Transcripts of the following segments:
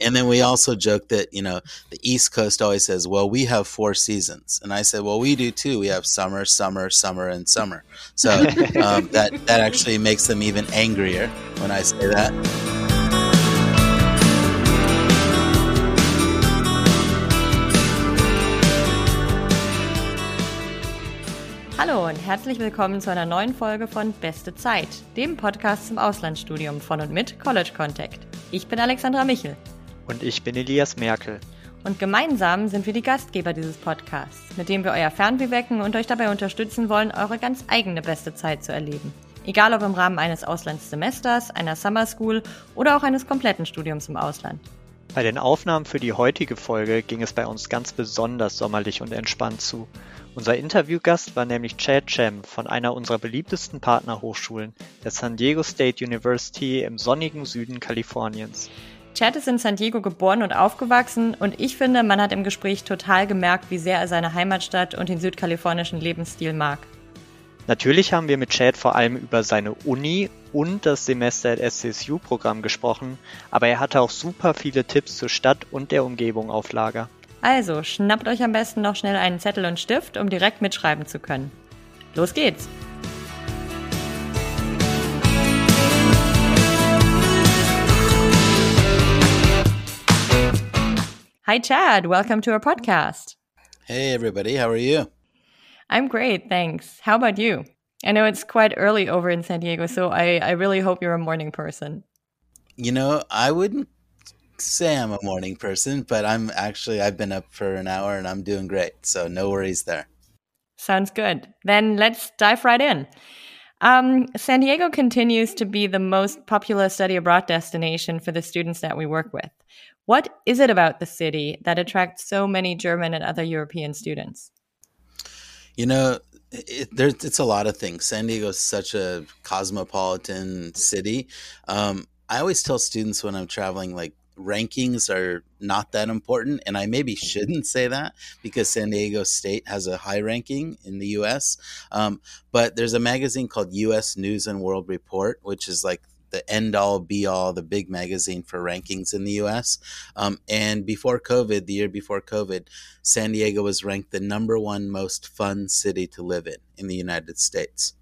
And then we also joke that, you know, the East Coast always says, well, we have four seasons. And I said, well, we do too. We have summer, summer, summer, and summer. So um, that, that actually makes them even angrier when I say that. Hallo und herzlich willkommen zu einer neuen Folge von Beste Zeit, dem Podcast zum Auslandsstudium von und mit College Contact. Ich bin Alexandra Michel. Und ich bin Elias Merkel. Und gemeinsam sind wir die Gastgeber dieses Podcasts, mit dem wir euer Fernweh wecken und euch dabei unterstützen wollen, eure ganz eigene beste Zeit zu erleben. Egal ob im Rahmen eines Auslandssemesters, einer Summer School oder auch eines kompletten Studiums im Ausland. Bei den Aufnahmen für die heutige Folge ging es bei uns ganz besonders sommerlich und entspannt zu. Unser Interviewgast war nämlich Chad Chem von einer unserer beliebtesten Partnerhochschulen, der San Diego State University im sonnigen Süden Kaliforniens. Chad ist in San Diego geboren und aufgewachsen und ich finde, man hat im Gespräch total gemerkt, wie sehr er seine Heimatstadt und den südkalifornischen Lebensstil mag. Natürlich haben wir mit Chad vor allem über seine Uni und das Semester at SCSU-Programm gesprochen, aber er hatte auch super viele Tipps zur Stadt und der Umgebung auf Lager. Also schnappt euch am besten noch schnell einen Zettel und Stift, um direkt mitschreiben zu können. Los geht's! Hi, Chad. Welcome to our podcast. Hey, everybody. How are you? I'm great, thanks. How about you? I know it's quite early over in San Diego, so I, I really hope you're a morning person. You know, I wouldn't say I'm a morning person, but I'm actually, I've been up for an hour and I'm doing great. So no worries there. Sounds good. Then let's dive right in. Um, San Diego continues to be the most popular study abroad destination for the students that we work with. What is it about the city that attracts so many German and other European students? You know, it, there's it's a lot of things. San Diego is such a cosmopolitan city. Um, I always tell students when I'm traveling, like rankings are not that important, and I maybe shouldn't say that because San Diego State has a high ranking in the U.S. Um, but there's a magazine called U.S. News and World Report, which is like the end all be all, the big magazine for rankings in the US. Um, and before COVID, the year before COVID, San Diego was ranked the number one most fun city to live in in the United States.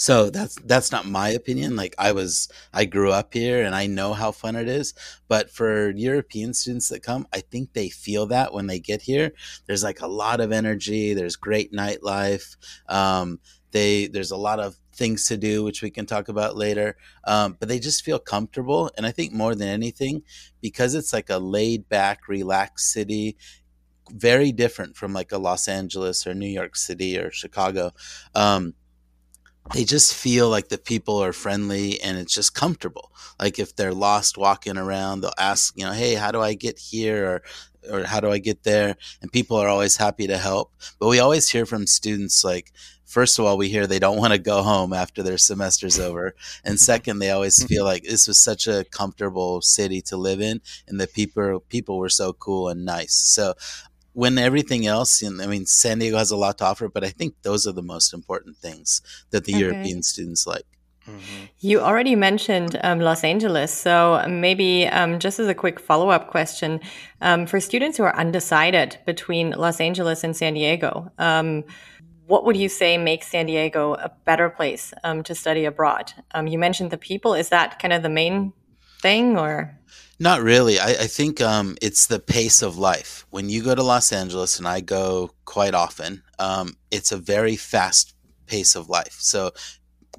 So that's that's not my opinion. Like I was, I grew up here and I know how fun it is. But for European students that come, I think they feel that when they get here. There's like a lot of energy. There's great nightlife. Um, they there's a lot of things to do, which we can talk about later. Um, but they just feel comfortable. And I think more than anything, because it's like a laid back, relaxed city, very different from like a Los Angeles or New York City or Chicago. Um, they just feel like the people are friendly and it's just comfortable. Like if they're lost walking around, they'll ask, you know, hey, how do I get here? Or or how do I get there? And people are always happy to help. But we always hear from students like, first of all, we hear they don't want to go home after their semester's over. And second, they always mm-hmm. feel like this was such a comfortable city to live in and the people people were so cool and nice. So when everything else, I mean, San Diego has a lot to offer, but I think those are the most important things that the okay. European students like. Mm-hmm. You already mentioned um, Los Angeles. So maybe um, just as a quick follow up question um, for students who are undecided between Los Angeles and San Diego, um, what would you say makes San Diego a better place um, to study abroad? Um, you mentioned the people. Is that kind of the main thing, or? Not really. I, I think um, it's the pace of life. When you go to Los Angeles, and I go quite often, um, it's a very fast pace of life. So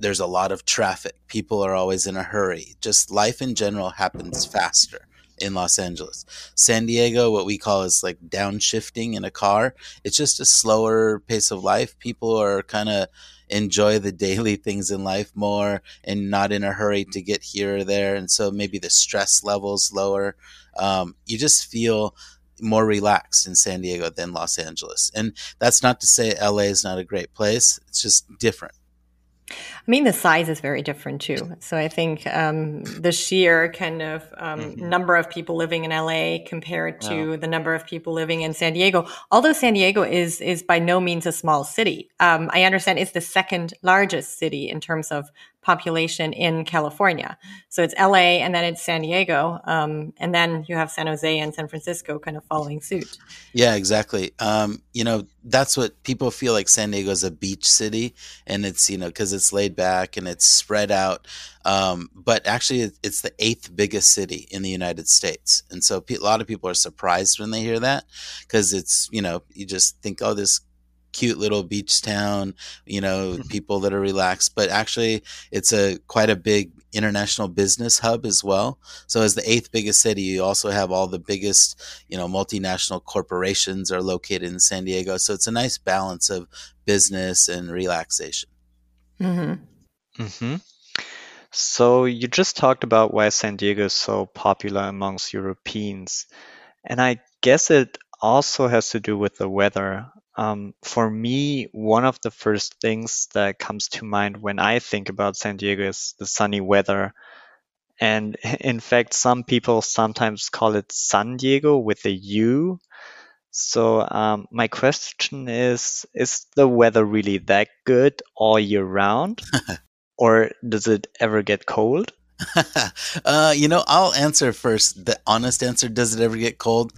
there's a lot of traffic. People are always in a hurry. Just life in general happens faster in Los Angeles. San Diego, what we call is like downshifting in a car. It's just a slower pace of life. People are kind of enjoy the daily things in life more and not in a hurry to get here or there. And so maybe the stress levels lower. Um, you just feel more relaxed in San Diego than Los Angeles. And that's not to say LA is not a great place. It's just different. I mean, the size is very different too. So I think um, the sheer kind of um, mm-hmm. number of people living in LA compared to the number of people living in San Diego, although San Diego is is by no means a small city. Um, I understand it's the second largest city in terms of population in California. So it's LA and then it's San Diego. Um, and then you have San Jose and San Francisco kind of following suit. Yeah, exactly. Um, you know, that's what people feel like San Diego is a beach city and it's, you know, because it's laid back and it's spread out. Um, but actually, it's the eighth biggest city in the United States. And so a lot of people are surprised when they hear that because it's, you know, you just think, oh, this cute little beach town, you know, mm-hmm. people that are relaxed, but actually it's a quite a big international business hub as well. So as the eighth biggest city, you also have all the biggest, you know, multinational corporations are located in San Diego. So it's a nice balance of business and relaxation. Mm-hmm. Mm-hmm. So you just talked about why San Diego is so popular amongst Europeans. And I guess it also has to do with the weather. Um, for me, one of the first things that comes to mind when I think about San Diego is the sunny weather. And in fact, some people sometimes call it San Diego with a U. So um, my question is, is the weather really that good all year round? or does it ever get cold? uh, you know, I'll answer first. The honest answer: Does it ever get cold?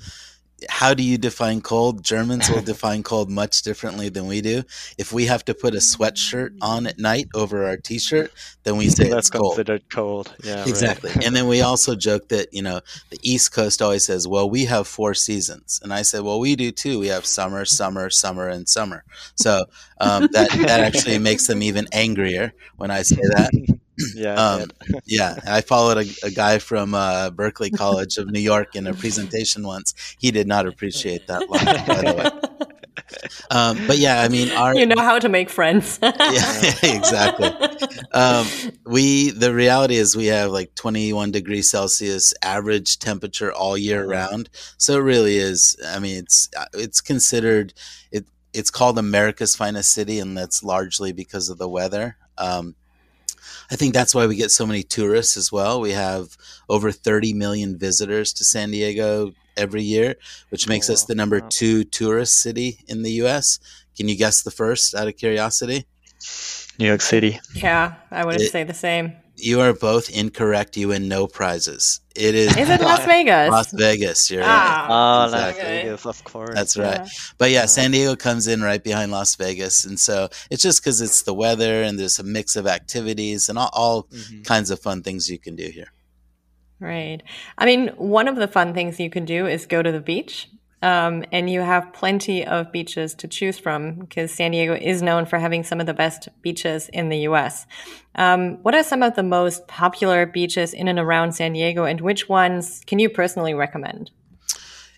How do you define cold? Germans will define cold much differently than we do. If we have to put a sweatshirt on at night over our t-shirt, then we say That's it's cold. considered cold. Yeah, exactly. Right. and then we also joke that you know the East Coast always says, "Well, we have four seasons," and I said, "Well, we do too. We have summer, summer, summer, and summer." So um, that that actually makes them even angrier when I say that. yeah, um, yeah. I followed a, a guy from uh, Berkeley College of New York in a presentation once. He did not appreciate that line, by the way. Um, but yeah, I mean, our you know how to make friends. yeah, exactly. Um, we the reality is we have like 21 degrees Celsius average temperature all year round. So it really is. I mean, it's uh, it's considered it. It's called America's finest city, and that's largely because of the weather. Um, I think that's why we get so many tourists as well. We have over 30 million visitors to San Diego every year, which makes oh, us the number wow. two tourist city in the U.S. Can you guess the first out of curiosity? New York City. Yeah, I would it, say the same. You are both incorrect. You win no prizes. It is. Is it Las Vegas? Las Vegas. You're ah, right. Oh, exactly. Las Vegas, of course. That's right. Yeah. But yeah, San Diego comes in right behind Las Vegas, and so it's just because it's the weather and there's a mix of activities and all, all mm-hmm. kinds of fun things you can do here. Right. I mean, one of the fun things you can do is go to the beach. Um, and you have plenty of beaches to choose from because San Diego is known for having some of the best beaches in the US. Um, what are some of the most popular beaches in and around San Diego, and which ones can you personally recommend?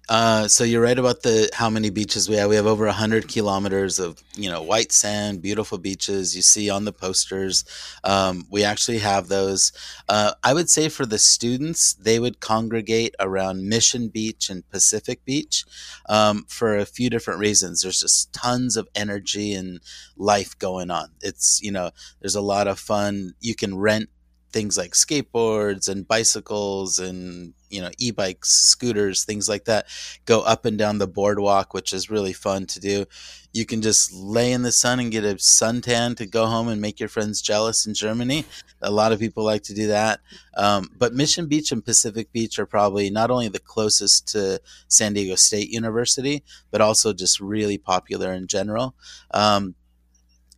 Uh, so you're right about the how many beaches we have. We have over hundred kilometers of you know white sand, beautiful beaches. You see on the posters. Um, we actually have those. Uh, I would say for the students, they would congregate around Mission Beach and Pacific Beach um, for a few different reasons. There's just tons of energy and life going on. It's you know there's a lot of fun. You can rent things like skateboards and bicycles and you know e-bikes scooters things like that go up and down the boardwalk which is really fun to do. You can just lay in the sun and get a suntan to go home and make your friends jealous in germany. A lot of people like to do that. Um, but mission beach and pacific beach are probably not only the closest to san diego state university but also just really popular in general. Um,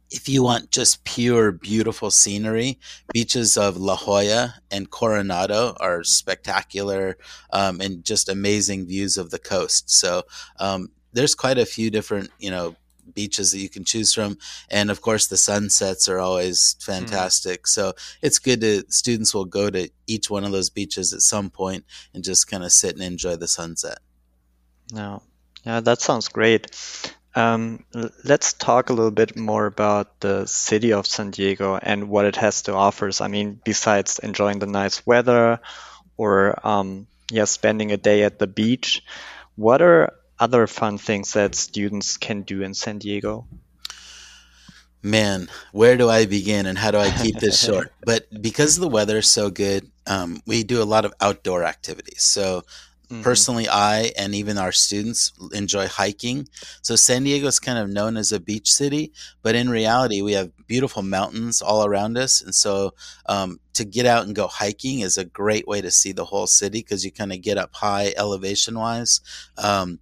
if you want just pure beautiful scenery, beaches of La Jolla and Coronado are spectacular um, and just amazing views of the coast. So um, there's quite a few different, you know, beaches that you can choose from, and of course the sunsets are always hmm. fantastic. Mm. So it's good to students will go to each one of those beaches at some point and just kind of sit and enjoy the sunset. No, yeah, that sounds great. Um, let's talk a little bit more about the city of San Diego and what it has to offer. I mean, besides enjoying the nice weather or um, yeah, spending a day at the beach, what are other fun things that students can do in San Diego? Man, where do I begin and how do I keep this short? But because the weather is so good, um, we do a lot of outdoor activities. So Mm-hmm. Personally, I and even our students enjoy hiking. So San Diego is kind of known as a beach city, but in reality, we have beautiful mountains all around us. And so um, to get out and go hiking is a great way to see the whole city because you kind of get up high elevation wise. Um,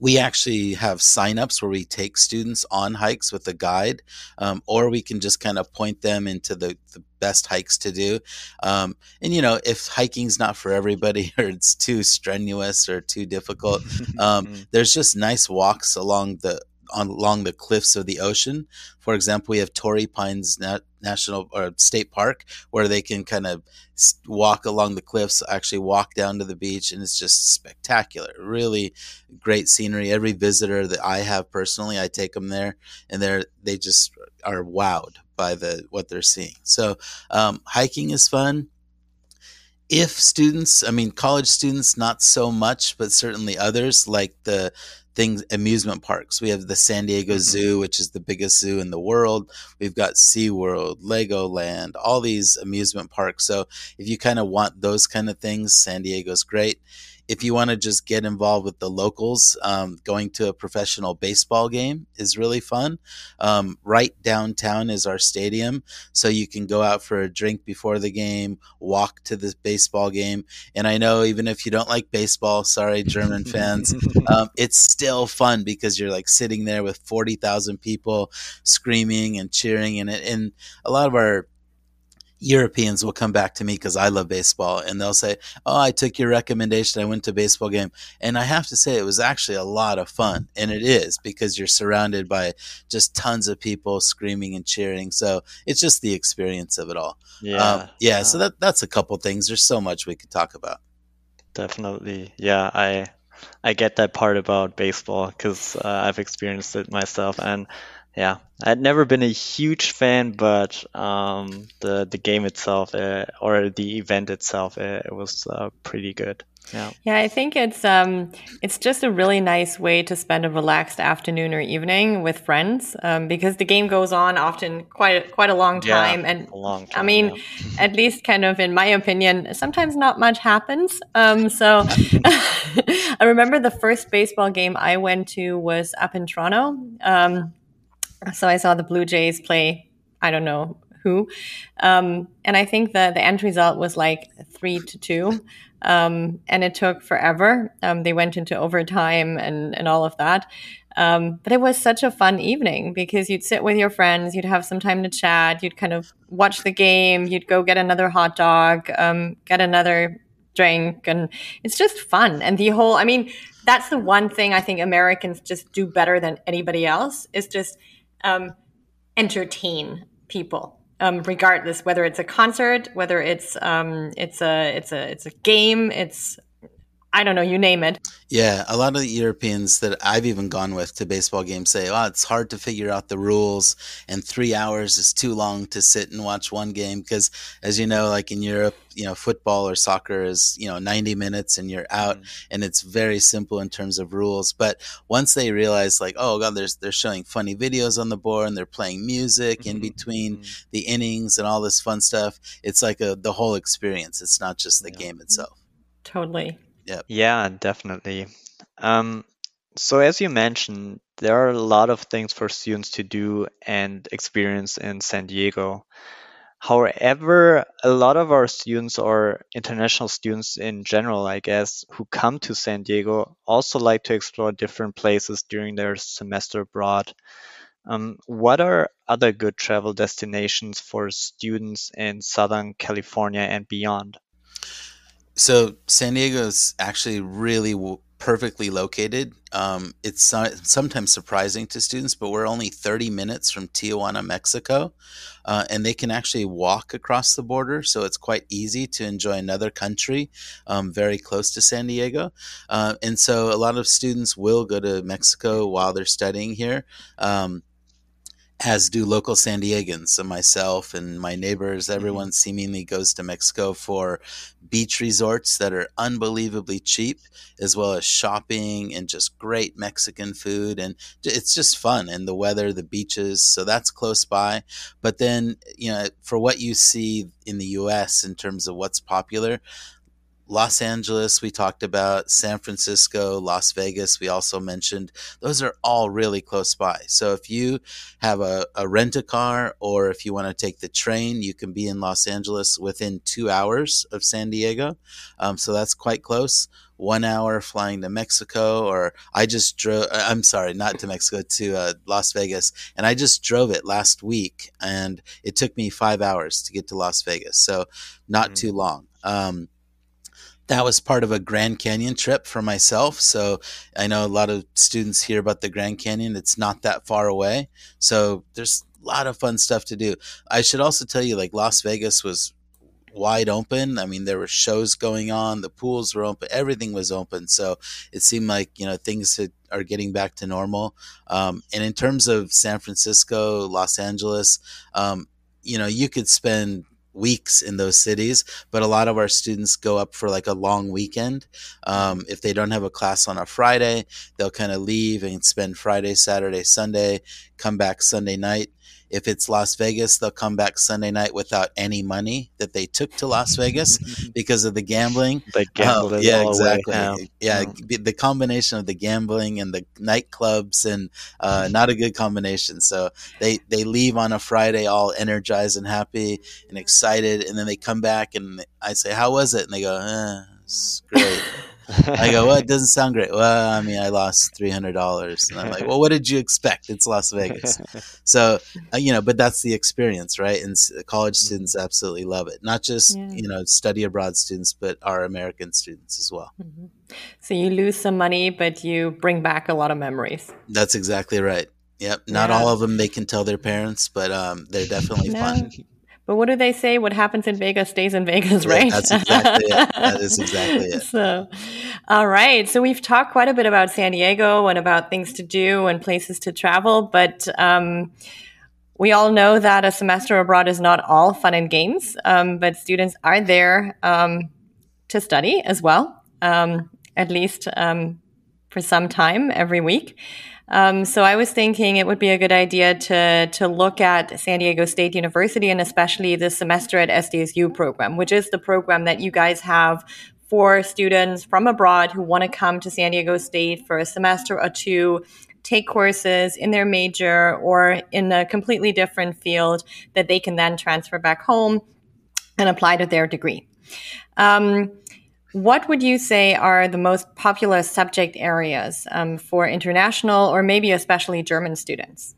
we actually have signups where we take students on hikes with a guide, um, or we can just kind of point them into the, the best hikes to do. Um, and you know, if hiking's not for everybody or it's too strenuous or too difficult, um, there's just nice walks along the on, along the cliffs of the ocean. For example, we have Torrey Pines Nat- National or State Park where they can kind of walk along the cliffs, actually walk down to the beach, and it's just spectacular. Really great scenery. Every visitor that I have personally, I take them there, and they're they just are wowed by the what they're seeing. So um, hiking is fun if students, I mean, college students, not so much, but certainly others like the things amusement parks. We have the San Diego mm-hmm. Zoo, which is the biggest zoo in the world. We've got SeaWorld, Legoland, all these amusement parks. So if you kind of want those kind of things, San Diego's great if you want to just get involved with the locals, um, going to a professional baseball game is really fun. Um, right downtown is our stadium, so you can go out for a drink before the game, walk to the baseball game. And I know even if you don't like baseball, sorry, German fans, um, it's still fun because you're like sitting there with 40,000 people screaming and cheering. And, it, and a lot of our Europeans will come back to me because I love baseball and they'll say, Oh, I took your recommendation. I went to a baseball game. And I have to say, it was actually a lot of fun. And it is because you're surrounded by just tons of people screaming and cheering. So it's just the experience of it all. Yeah. Um, yeah. So that, that's a couple things. There's so much we could talk about. Definitely. Yeah. I, I get that part about baseball because uh, I've experienced it myself. And yeah, I'd never been a huge fan, but um, the the game itself uh, or the event itself, uh, it was uh, pretty good. Yeah. Yeah, I think it's um it's just a really nice way to spend a relaxed afternoon or evening with friends um, because the game goes on often quite quite a long time yeah, and long time, I mean yeah. at least kind of in my opinion sometimes not much happens. Um, so I remember the first baseball game I went to was up in Toronto. Um, so I saw the Blue Jays play, I don't know who. Um, and I think the, the end result was like three to two. Um, and it took forever. Um, they went into overtime and, and all of that. Um, but it was such a fun evening because you'd sit with your friends, you'd have some time to chat, you'd kind of watch the game, you'd go get another hot dog, um, get another drink, and it's just fun. And the whole, I mean, that's the one thing I think Americans just do better than anybody else is just um, entertain people, um, regardless whether it's a concert, whether it's um, it's a it's a it's a game, it's I don't know, you name it. Yeah, a lot of the Europeans that I've even gone with to baseball games say, "Oh, it's hard to figure out the rules, and three hours is too long to sit and watch one game." Because, as you know, like in Europe, you know, football or soccer is you know ninety minutes and you're out, mm. and it's very simple in terms of rules. But once they realize, like, oh god, there's they're showing funny videos on the board and they're playing music mm-hmm. in between mm-hmm. the innings and all this fun stuff, it's like a the whole experience. It's not just the yeah. game itself. Totally. Yeah. Definitely. Um, so as you mentioned, there are a lot of things for students to do and experience in San Diego. However, a lot of our students or international students in general, I guess, who come to San Diego also like to explore different places during their semester abroad. Um, what are other good travel destinations for students in Southern California and beyond? So San Diego is actually really w- perfectly located. Um, it's so- sometimes surprising to students, but we're only 30 minutes from Tijuana, Mexico, uh, and they can actually walk across the border. So it's quite easy to enjoy another country um, very close to San Diego. Uh, and so a lot of students will go to Mexico while they're studying here. Um, as do local San Diegans. So myself and my neighbors, mm-hmm. everyone seemingly goes to Mexico for beach resorts that are unbelievably cheap, as well as shopping and just great Mexican food. And it's just fun and the weather, the beaches. So that's close by. But then, you know, for what you see in the US in terms of what's popular, Los Angeles, we talked about, San Francisco, Las Vegas, we also mentioned. Those are all really close by. So if you have a, a rent a car or if you want to take the train, you can be in Los Angeles within two hours of San Diego. Um, so that's quite close. One hour flying to Mexico, or I just drove, uh, I'm sorry, not to Mexico, to uh, Las Vegas. And I just drove it last week and it took me five hours to get to Las Vegas. So not mm-hmm. too long. Um, that was part of a Grand Canyon trip for myself. So I know a lot of students hear about the Grand Canyon. It's not that far away. So there's a lot of fun stuff to do. I should also tell you, like Las Vegas was wide open. I mean, there were shows going on, the pools were open, everything was open. So it seemed like, you know, things are getting back to normal. Um, and in terms of San Francisco, Los Angeles, um, you know, you could spend weeks in those cities, but a lot of our students go up for like a long weekend. Um, if they don't have a class on a Friday, they'll kind of leave and spend Friday, Saturday, Sunday, come back Sunday night. If it's Las Vegas, they'll come back Sunday night without any money that they took to Las Vegas because of the gambling. The gambling, uh, yeah, exactly. Yeah, mm. the combination of the gambling and the nightclubs, and uh, not a good combination. So they they leave on a Friday all energized and happy and excited, and then they come back and I say, "How was it?" And they go, eh, "It's great." I go, well, it doesn't sound great. Well, I mean, I lost three hundred dollars, and I'm like, well, what did you expect? It's Las Vegas, so uh, you know. But that's the experience, right? And college mm-hmm. students absolutely love it. Not just yeah. you know study abroad students, but our American students as well. Mm-hmm. So you lose some money, but you bring back a lot of memories. That's exactly right. Yep. Not yeah. all of them they can tell their parents, but um, they're definitely no. fun. But what do they say? What happens in Vegas stays in Vegas, right? Yeah, that's exactly it. That is exactly it. So, all right. So we've talked quite a bit about San Diego and about things to do and places to travel, but um, we all know that a semester abroad is not all fun and games, um, but students are there um, to study as well, um, at least um, for some time every week. Um, so I was thinking it would be a good idea to to look at San Diego State University and especially the semester at SDSU program, which is the program that you guys have for students from abroad who want to come to San Diego State for a semester or two, take courses in their major or in a completely different field that they can then transfer back home and apply to their degree. Um, what would you say are the most popular subject areas um, for international or maybe especially German students?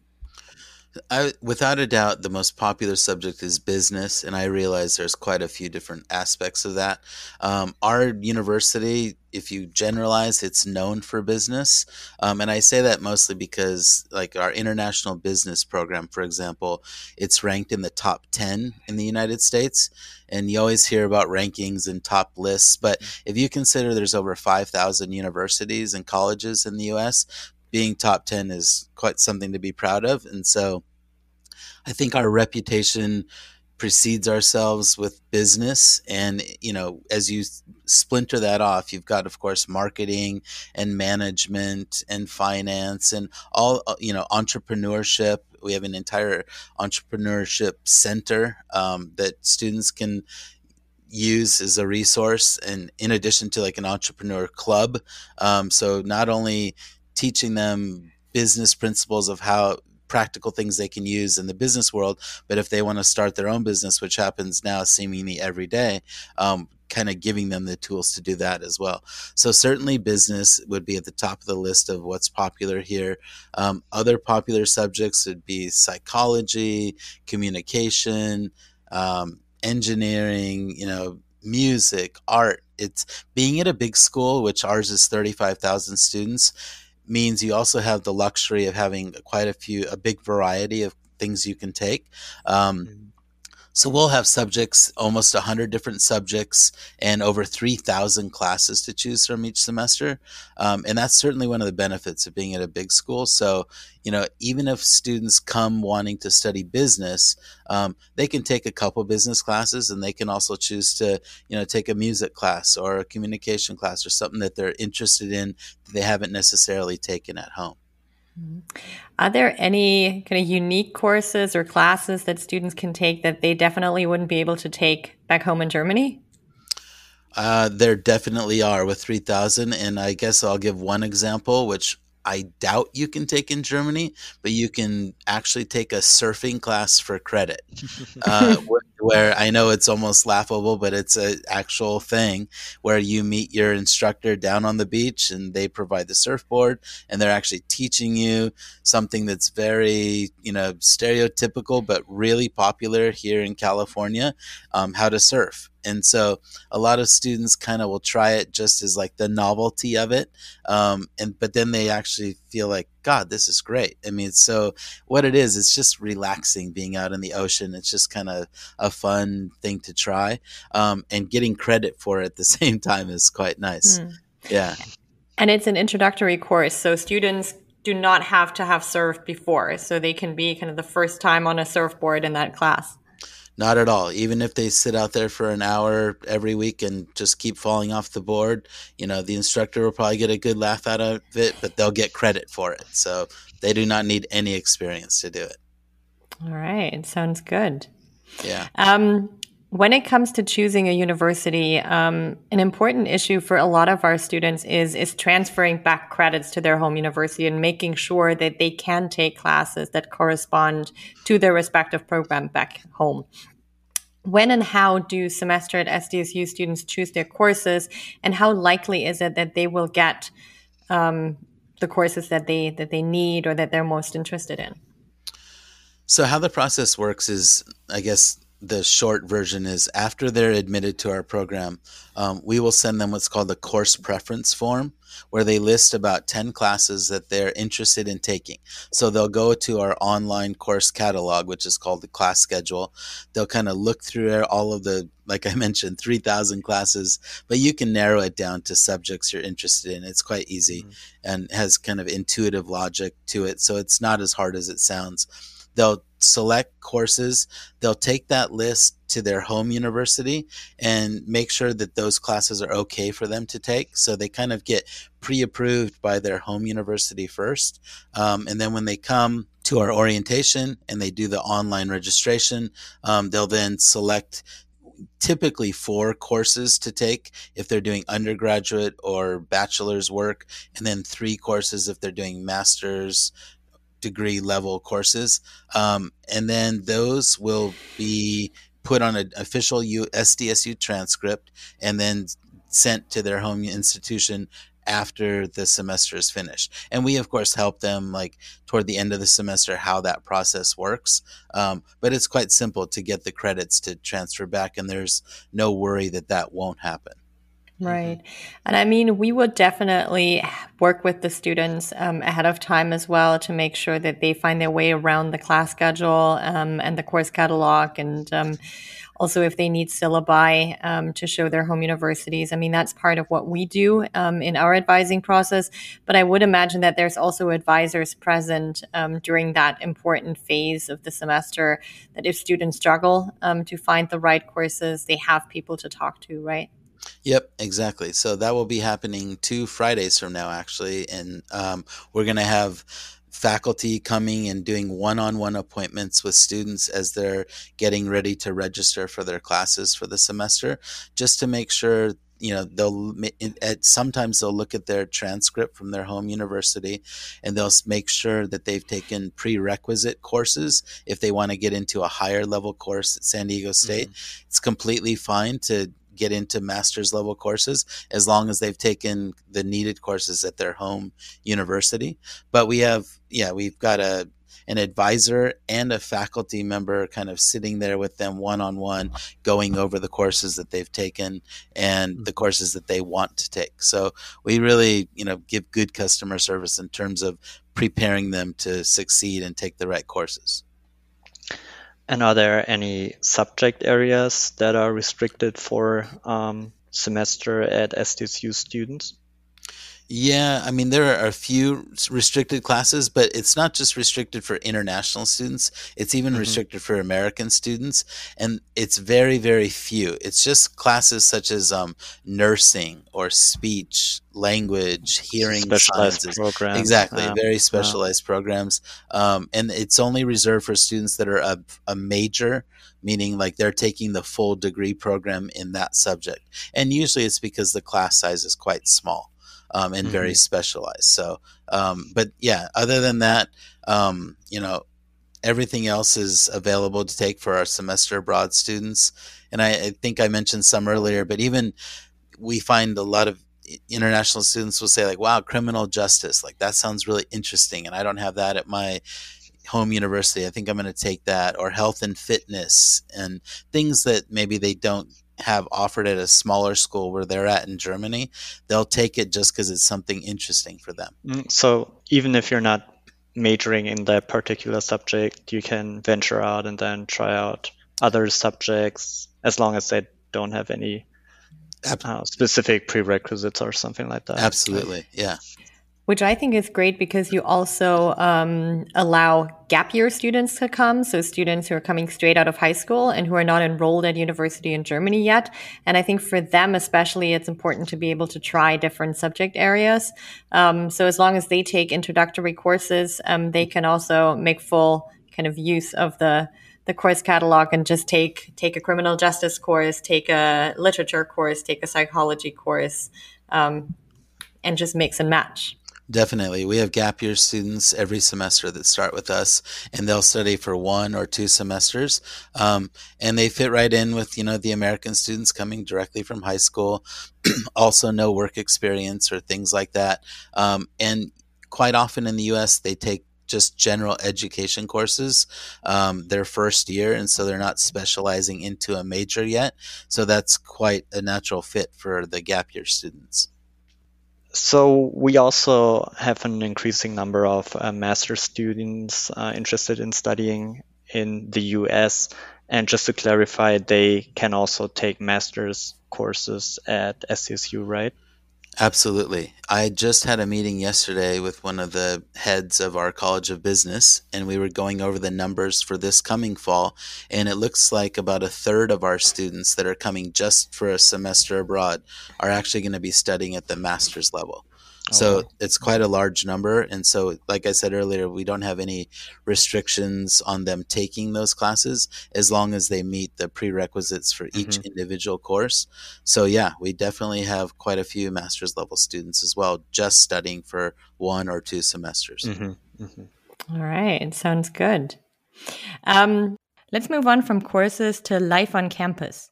I, without a doubt, the most popular subject is business, and I realize there's quite a few different aspects of that. Um, our university, if you generalize, it's known for business, um, and I say that mostly because, like our international business program, for example, it's ranked in the top ten in the United States, and you always hear about rankings and top lists. But if you consider there's over five thousand universities and colleges in the U.S., being top 10 is quite something to be proud of. And so I think our reputation precedes ourselves with business. And, you know, as you splinter that off, you've got, of course, marketing and management and finance and all, uh, you know, entrepreneurship. We have an entire entrepreneurship center um, that students can use as a resource and in addition to like an entrepreneur club um, so not only teaching them business principles of how practical things they can use in the business world. But if they want to start their own business, which happens now seemingly every day, um, kind of giving them the tools to do that as well. So certainly business would be at the top of the list of what's popular here. Um, other popular subjects would be psychology, communication, um, engineering, you know, music, art. It's being at a big school, which ours is 35,000 students means you also have the luxury of having quite a few, a big variety of things you can take. Um, mm-hmm. So we'll have subjects, almost 100 different subjects, and over 3,000 classes to choose from each semester. Um, and that's certainly one of the benefits of being at a big school. So, you know, even if students come wanting to study business, um, they can take a couple business classes and they can also choose to, you know, take a music class or a communication class or something that they're interested in that they haven't necessarily taken at home. Are there any kind of unique courses or classes that students can take that they definitely wouldn't be able to take back home in Germany? Uh, there definitely are with 3000. And I guess I'll give one example, which I doubt you can take in Germany, but you can actually take a surfing class for credit. Uh, where I know it's almost laughable, but it's an actual thing where you meet your instructor down on the beach and they provide the surfboard and they're actually teaching you something that's very, you know, stereotypical but really popular here in California um, how to surf and so a lot of students kind of will try it just as like the novelty of it um, and but then they actually feel like god this is great. I mean so what it is it's just relaxing being out in the ocean. It's just kind of a fun thing to try um, and getting credit for it at the same time is quite nice. Mm. yeah. And it's an introductory course so students do not have to have surfed before so they can be kind of the first time on a surfboard in that class not at all. Even if they sit out there for an hour every week and just keep falling off the board, you know, the instructor will probably get a good laugh out of it, but they'll get credit for it. So they do not need any experience to do it. All right. Sounds good. Yeah. Um, when it comes to choosing a university, um, an important issue for a lot of our students is is transferring back credits to their home university and making sure that they can take classes that correspond to their respective program back home. When and how do semester at SDSU students choose their courses, and how likely is it that they will get um, the courses that they that they need or that they're most interested in? So, how the process works is, I guess, the short version is after they're admitted to our program, um, we will send them what's called the course preference form, where they list about 10 classes that they're interested in taking. So they'll go to our online course catalog, which is called the class schedule. They'll kind of look through all of the, like I mentioned, 3,000 classes, but you can narrow it down to subjects you're interested in. It's quite easy mm-hmm. and has kind of intuitive logic to it. So it's not as hard as it sounds they'll select courses they'll take that list to their home university and make sure that those classes are okay for them to take. So they kind of get pre-approved by their home university first. Um, and then when they come to our orientation and they do the online registration um, they'll then select typically four courses to take if they're doing undergraduate or bachelor's work, and then three courses if they're doing master's degree level courses. Um, and then those will be put on an official SDSU transcript and then sent to their home institution after the semester is finished. And we, of course, help them like toward the end of the semester how that process works. Um, but it's quite simple to get the credits to transfer back, and there's no worry that that won't happen. Right. Mm-hmm. And I mean, we would definitely work with the students um, ahead of time as well to make sure that they find their way around the class schedule um, and the course catalog. And um, also, if they need syllabi um, to show their home universities. I mean, that's part of what we do um, in our advising process. But I would imagine that there's also advisors present um, during that important phase of the semester that if students struggle to find the right courses, they have people to talk to, right? Yep, exactly. So that will be happening two Fridays from now, actually, and um, we're going to have faculty coming and doing one-on-one appointments with students as they're getting ready to register for their classes for the semester, just to make sure you know they'll at, sometimes they'll look at their transcript from their home university and they'll make sure that they've taken prerequisite courses if they want to get into a higher level course at san diego state mm-hmm. it's completely fine to get into master's level courses as long as they've taken the needed courses at their home university. But we have, yeah, we've got a an advisor and a faculty member kind of sitting there with them one on one, going over the courses that they've taken and the mm-hmm. courses that they want to take. So we really, you know, give good customer service in terms of preparing them to succeed and take the right courses. And are there any subject areas that are restricted for um, semester at SDSU students? Yeah, I mean, there are a few restricted classes, but it's not just restricted for international students. It's even mm-hmm. restricted for American students. And it's very, very few. It's just classes such as um, nursing or speech, language, hearing specialized sciences. programs. Exactly, um, very specialized programs. Um, and it's only reserved for students that are a, a major meaning like they're taking the full degree program in that subject. And usually it's because the class size is quite small um, and mm-hmm. very specialized. So, um, but yeah, other than that, um, you know, everything else is available to take for our semester abroad students. And I, I think I mentioned some earlier, but even we find a lot of international students will say like, "Wow, criminal justice, like that sounds really interesting," and I don't have that at my home university. I think I'm going to take that, or health and fitness, and things that maybe they don't have offered at a smaller school where they're at in Germany, they'll take it just because it's something interesting for them. Mm, so even if you're not majoring in that particular subject, you can venture out and then try out other subjects as long as they don't have any uh, specific prerequisites or something like that. Absolutely, yeah which I think is great because you also um, allow gap year students to come. So students who are coming straight out of high school and who are not enrolled at university in Germany yet. And I think for them, especially, it's important to be able to try different subject areas. Um, so as long as they take introductory courses, um, they can also make full kind of use of the the course catalog and just take take a criminal justice course, take a literature course, take a psychology course, um, and just mix and match. Definitely. We have gap year students every semester that start with us and they'll study for one or two semesters. Um, and they fit right in with, you know, the American students coming directly from high school, also no work experience or things like that. Um, and quite often in the US, they take just general education courses um, their first year, and so they're not specializing into a major yet. So that's quite a natural fit for the gap year students. So we also have an increasing number of uh, master students uh, interested in studying in the US. And just to clarify, they can also take master's courses at SDSU, right? Absolutely. I just had a meeting yesterday with one of the heads of our College of Business, and we were going over the numbers for this coming fall. And it looks like about a third of our students that are coming just for a semester abroad are actually going to be studying at the master's level. So oh. it's quite a large number. And so, like I said earlier, we don't have any restrictions on them taking those classes as long as they meet the prerequisites for each mm-hmm. individual course. So, yeah, we definitely have quite a few master's level students as well, just studying for one or two semesters. Mm-hmm. Mm-hmm. All right. Sounds good. Um, let's move on from courses to life on campus.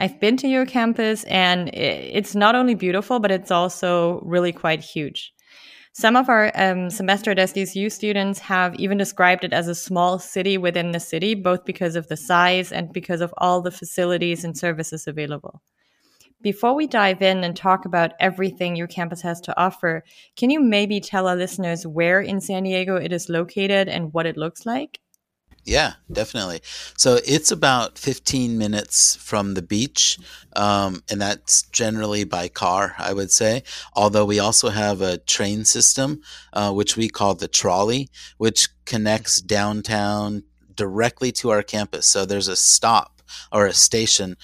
I've been to your campus and it's not only beautiful, but it's also really quite huge. Some of our um, semester at SDSU students have even described it as a small city within the city, both because of the size and because of all the facilities and services available. Before we dive in and talk about everything your campus has to offer, can you maybe tell our listeners where in San Diego it is located and what it looks like? Yeah, definitely. So it's about 15 minutes from the beach, um, and that's generally by car, I would say. Although we also have a train system, uh, which we call the trolley, which connects downtown directly to our campus. So there's a stop or a station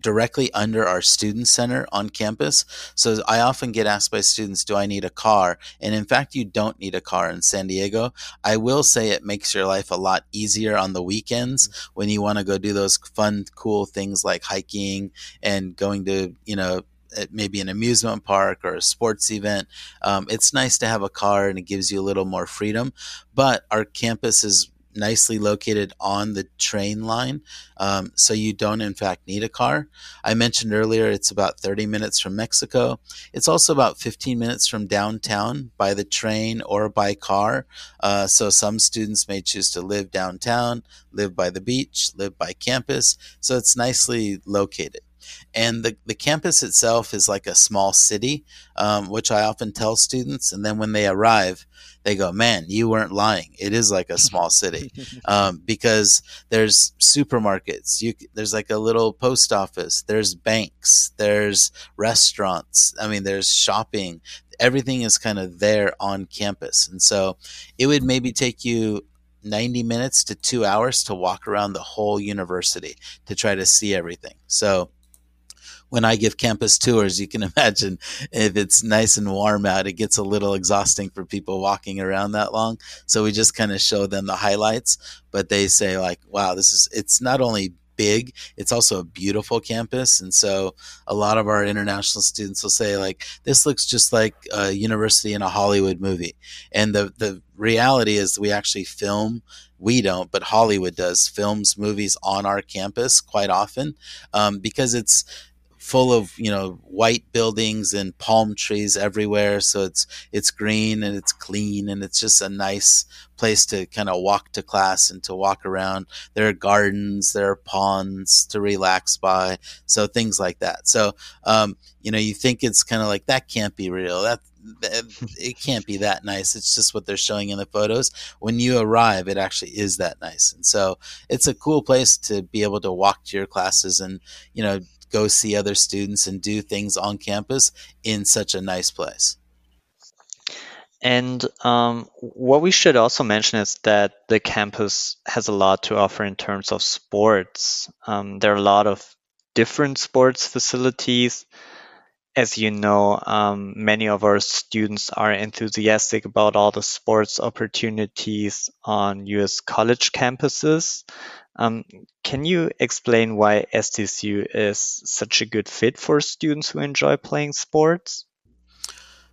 directly under our student center on campus. So I often get asked by students, do I need a car? And in fact, you don't need a car in San Diego. I will say it makes your life a lot easier on the weekends mm-hmm. when you want to go do those fun, cool things like hiking and going to, you know, maybe an amusement park or a sports event. Um, it's nice to have a car and it gives you a little more freedom. But our campus is nicely located on the train line, um, so you don't, in fact, need a car. I mentioned earlier it's about 30 minutes from Mexico. It's also about 15 minutes from downtown by the train or by car. Uh, so some students may choose to live downtown, live by the beach, live by campus. So it's nicely located. And the, the campus itself is like a small city, um, which I often tell students. And then when they arrive, they go, man, you weren't lying. It is like a small city um, because there's supermarkets. You there's like a little post office. There's banks. There's restaurants. I mean, there's shopping. everything is kind of there on campus. And so it would maybe take you 90 minutes to two hours to walk around the whole university to try to see everything. So when I give campus tours, you can imagine if it's nice and warm out, it gets a little exhausting for people walking around that long. So we just kind of show them the highlights, but they say like, wow, this is, it's not only big. It's also a beautiful campus. And so a lot of our international students will say like, this looks just like a university in a Hollywood movie. And the, the reality is we actually film we don't, but Hollywood does films movies on our campus quite often um, because it's full of you know white buildings and palm trees everywhere so it's it's green and it's clean and it's just a nice place to kind of walk to class and to walk around there are gardens there are ponds to relax by so things like that so um, you know you think it's kind of like that can't be real that it can't be that nice. It's just what they're showing in the photos. When you arrive, it actually is that nice. And so it's a cool place to be able to walk to your classes and, you know, go see other students and do things on campus in such a nice place. And um, what we should also mention is that the campus has a lot to offer in terms of sports. Um, there are a lot of different sports facilities. As you know, um, many of our students are enthusiastic about all the sports opportunities on US college campuses. Um, can you explain why SDSU is such a good fit for students who enjoy playing sports?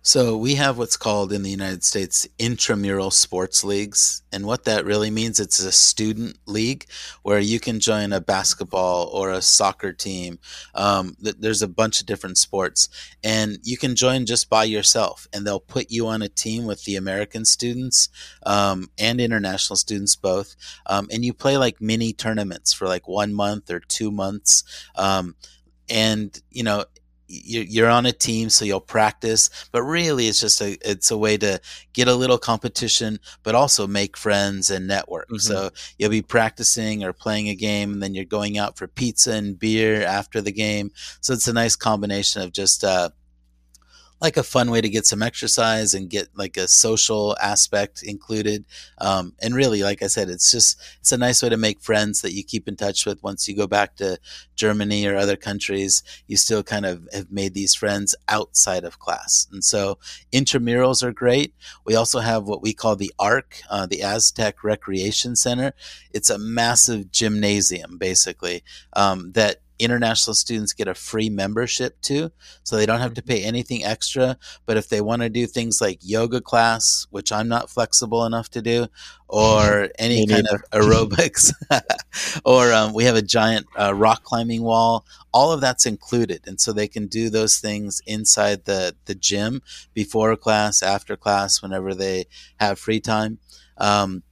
So we have what's called in the United States intramural sports leagues, and what that really means it's a student league where you can join a basketball or a soccer team. Um, there's a bunch of different sports, and you can join just by yourself, and they'll put you on a team with the American students um, and international students both, um, and you play like mini tournaments for like one month or two months um, and you know you're on a team so you'll practice but really it's just a it's a way to get a little competition but also make friends and network mm-hmm. so you'll be practicing or playing a game and then you're going out for pizza and beer after the game so it's a nice combination of just uh, like a fun way to get some exercise and get like a social aspect included. Um, and really, like I said, it's just it's a nice way to make friends that you keep in touch with once you go back to Germany or other countries. You still kind of have made these friends outside of class, and so intramurals are great. We also have what we call the ARC, uh, the Aztec Recreation Center. It's a massive gymnasium, basically, um, that international students get a free membership to so they don't have to pay anything extra. But if they want to do things like yoga class which i'm not flexible enough to do or any kind of aerobics or um, we have a giant uh, rock climbing wall all of that's included. And so they can do those things inside the the gym before class after class whenever they have free time. Um,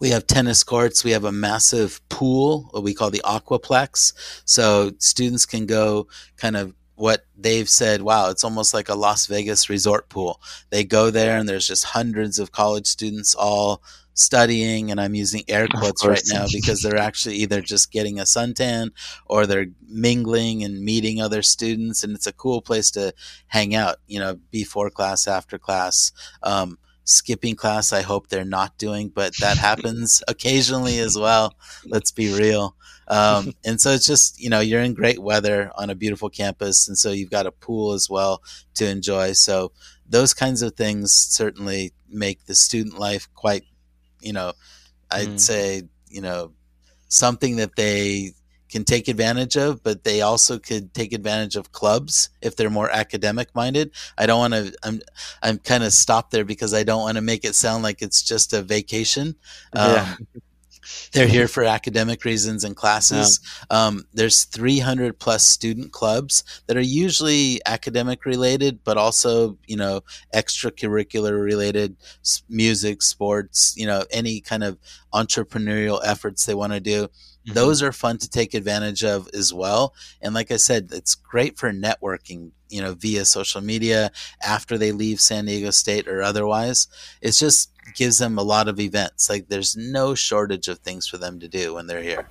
we have tennis courts. We have a massive pool, what we call the Aquaplex. So students can go kind of what they've said, wow, it's almost like a Las Vegas resort pool. They go there and there's just hundreds of college students all studying and I'm using air quotes right now because they're actually either just getting a suntan or they're mingling and meeting other students and it's a cool place to hang out, you know, before class, after class. Um, skipping class I hope they're not doing, but that happens occasionally as well. Let's be real. Um, and so it's just, you know, you're in great weather on a beautiful campus. And so you've got a pool as well to enjoy. So those kinds of things certainly make the student life quite, you know, I'd mm. say, you know, something that they can take advantage of, but they also could take advantage of clubs if they're more academic minded. I don't want to. I'm I'm kind of stopped there because I don't want to make it sound like it's just a vacation. Yeah. Um, they're here for academic reasons and classes. Yeah. Um, there's 300 plus student clubs that are usually academic related, but also you know extracurricular related, music, sports, you know any kind of entrepreneurial efforts they want to do. Mm-hmm. Those are fun to take advantage of as well. And like I said, it's great for networking, you know, via social media after they leave San Diego State or otherwise. It just gives them a lot of events. Like there's no shortage of things for them to do when they're here.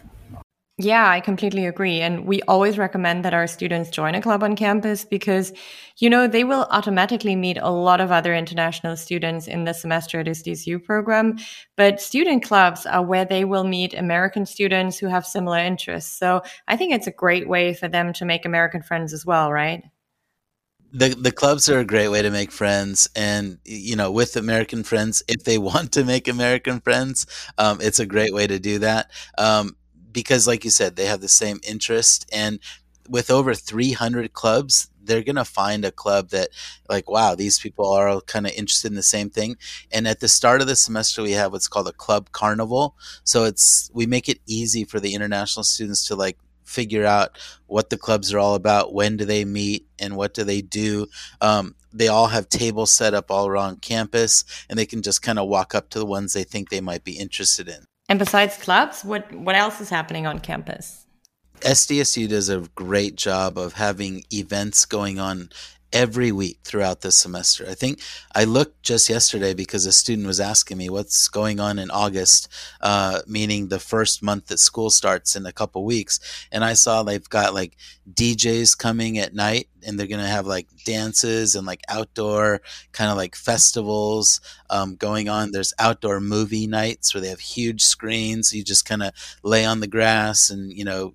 Yeah, I completely agree. And we always recommend that our students join a club on campus because, you know, they will automatically meet a lot of other international students in the semester at SDSU program. But student clubs are where they will meet American students who have similar interests. So I think it's a great way for them to make American friends as well, right? the the clubs are a great way to make friends and you know with american friends if they want to make american friends um, it's a great way to do that um, because like you said they have the same interest and with over 300 clubs they're going to find a club that like wow these people are kind of interested in the same thing and at the start of the semester we have what's called a club carnival so it's we make it easy for the international students to like figure out what the clubs are all about, when do they meet, and what do they do. Um, they all have tables set up all around campus, and they can just kind of walk up to the ones they think they might be interested in. And besides clubs, what what else is happening on campus? SDSU does a great job of having events going on every week throughout the semester. I think I looked just yesterday because a student was asking me what's going on in August, uh, meaning the first month that school starts in a couple weeks. And I saw they've got like DJs coming at night and they're going to have like dances and like outdoor kind of like festivals um, going on. There's outdoor movie nights where they have huge screens. You just kind of lay on the grass and, you know,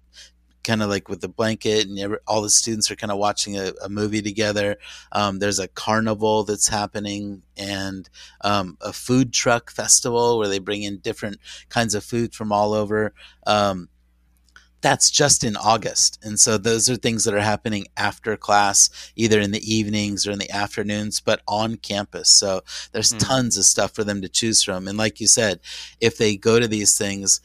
kind of like with the blanket and every, all the students are kind of watching a, a movie together. Um, there's a carnival that's happening and um, a food truck festival where they bring in different kinds of food from all over. Um, that's just in August. And so those are things that are happening after class, either in the evenings or in the afternoons, but on campus. So there's mm. tons of stuff for them to choose from. And like you said, if they go to these things,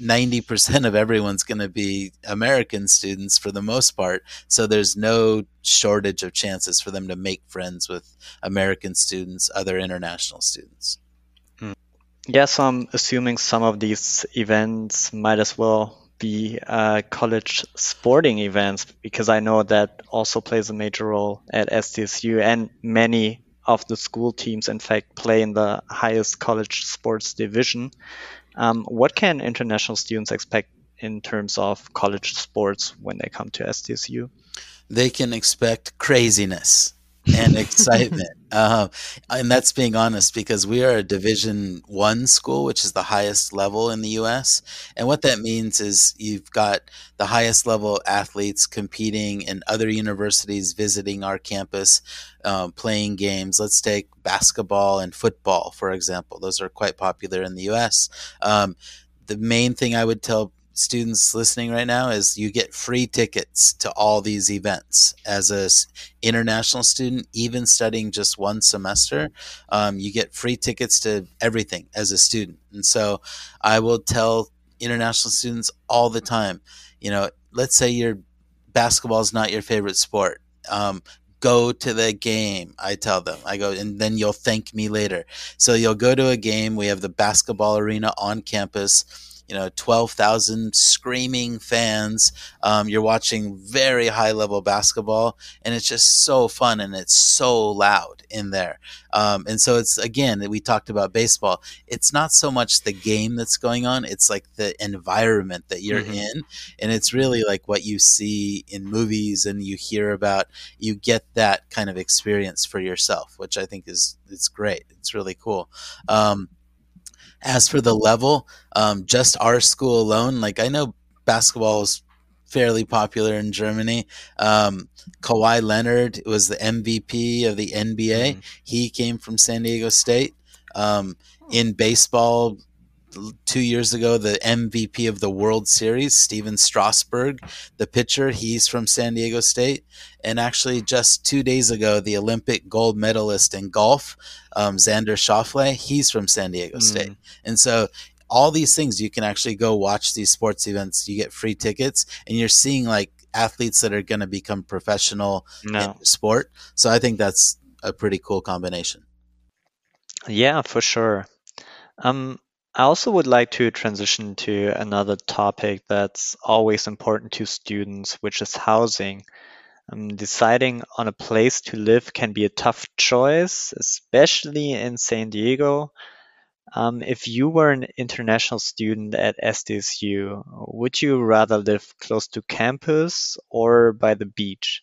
90% of everyone's going to be American students for the most part. So there's no shortage of chances for them to make friends with American students, other international students. Hmm. Yeah, so I'm assuming some of these events might as well be uh, college sporting events because I know that also plays a major role at SDSU and many of the school teams, in fact, play in the highest college sports division. Um, what can international students expect in terms of college sports when they come to SDSU? They can expect craziness and excitement. Uh, and that's being honest because we are a Division One school, which is the highest level in the U.S. And what that means is you've got the highest level athletes competing in other universities, visiting our campus, um, playing games. Let's take basketball and football, for example. Those are quite popular in the U.S. Um, the main thing I would tell students listening right now is you get free tickets to all these events. As a international student even studying just one semester um, you get free tickets to everything as a student. And so i will tell international students all the time you know let's say your basketball is not your favorite sport um, go to the game i tell them. I go and then you'll thank me later. So you'll go to a game. We have the basketball arena on campus you know 12,000 screaming fans. Um, you're watching very high level basketball, and it's just so fun and it's so loud in there. Um, and so it's again we talked about baseball. It's not so much the game that's going on; it's like the environment that you're mm-hmm. in, and it's really like what you see in movies and you hear about. You get that kind of experience for yourself, which I think is it's great. It's really cool. Um, as for the level, um, just our school alone, like I know basketball is fairly popular in Germany. Um, Kawhi Leonard was the MVP of the NBA. Mm-hmm. He came from San Diego State. Um, in baseball, two years ago, the MVP of the World Series, Stephen Strasburg, the pitcher, he's from San Diego State. And actually, just two days ago, the Olympic gold medalist in golf, um, Xander Schauffele, he's from San Diego mm. State. And so, all these things, you can actually go watch these sports events. You get free tickets, and you're seeing like athletes that are going to become professional no. in sport. So, I think that's a pretty cool combination. Yeah, for sure. Um, I also would like to transition to another topic that's always important to students, which is housing. Um, deciding on a place to live can be a tough choice, especially in San Diego. Um, if you were an international student at SDSU, would you rather live close to campus or by the beach?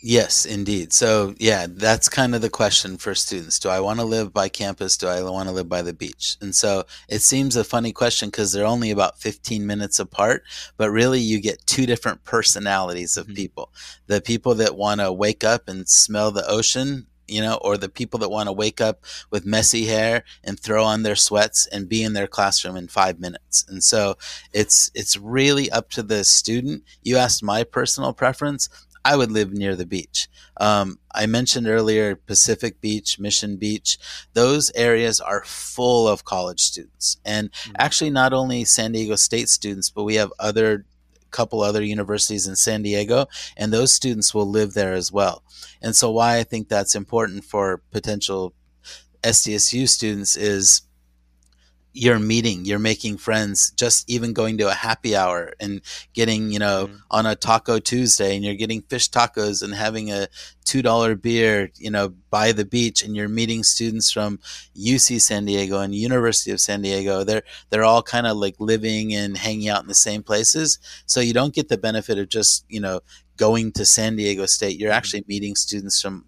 Yes, indeed. So, yeah, that's kind of the question for students. Do I want to live by campus? Do I want to live by the beach? And so it seems a funny question because they're only about 15 minutes apart, but really you get two different personalities of mm-hmm. people. The people that want to wake up and smell the ocean you know, or the people that want to wake up with messy hair and throw on their sweats and be in their classroom in five minutes. And so it's it's really up to the student. You asked my personal preference. I would live near the beach. Um, I mentioned earlier Pacific Beach, Mission Beach. Those areas are full of college students. And mm-hmm. actually, not only San Diego State students, but we have other couple other universities in San Diego, and those students will live there as well. And so, why I think that's important for potential SDSU students is you're meeting, you're making friends, just even going to a happy hour and getting, you know, mm-hmm. on a taco Tuesday and you're getting fish tacos and having a $2 beer, you know, by the beach and you're meeting students from UC San Diego and University of San Diego. They're, they're all kind of like living and hanging out in the same places. So you don't get the benefit of just, you know, going to San Diego State. You're mm-hmm. actually meeting students from